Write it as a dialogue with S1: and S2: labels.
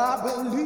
S1: I believe.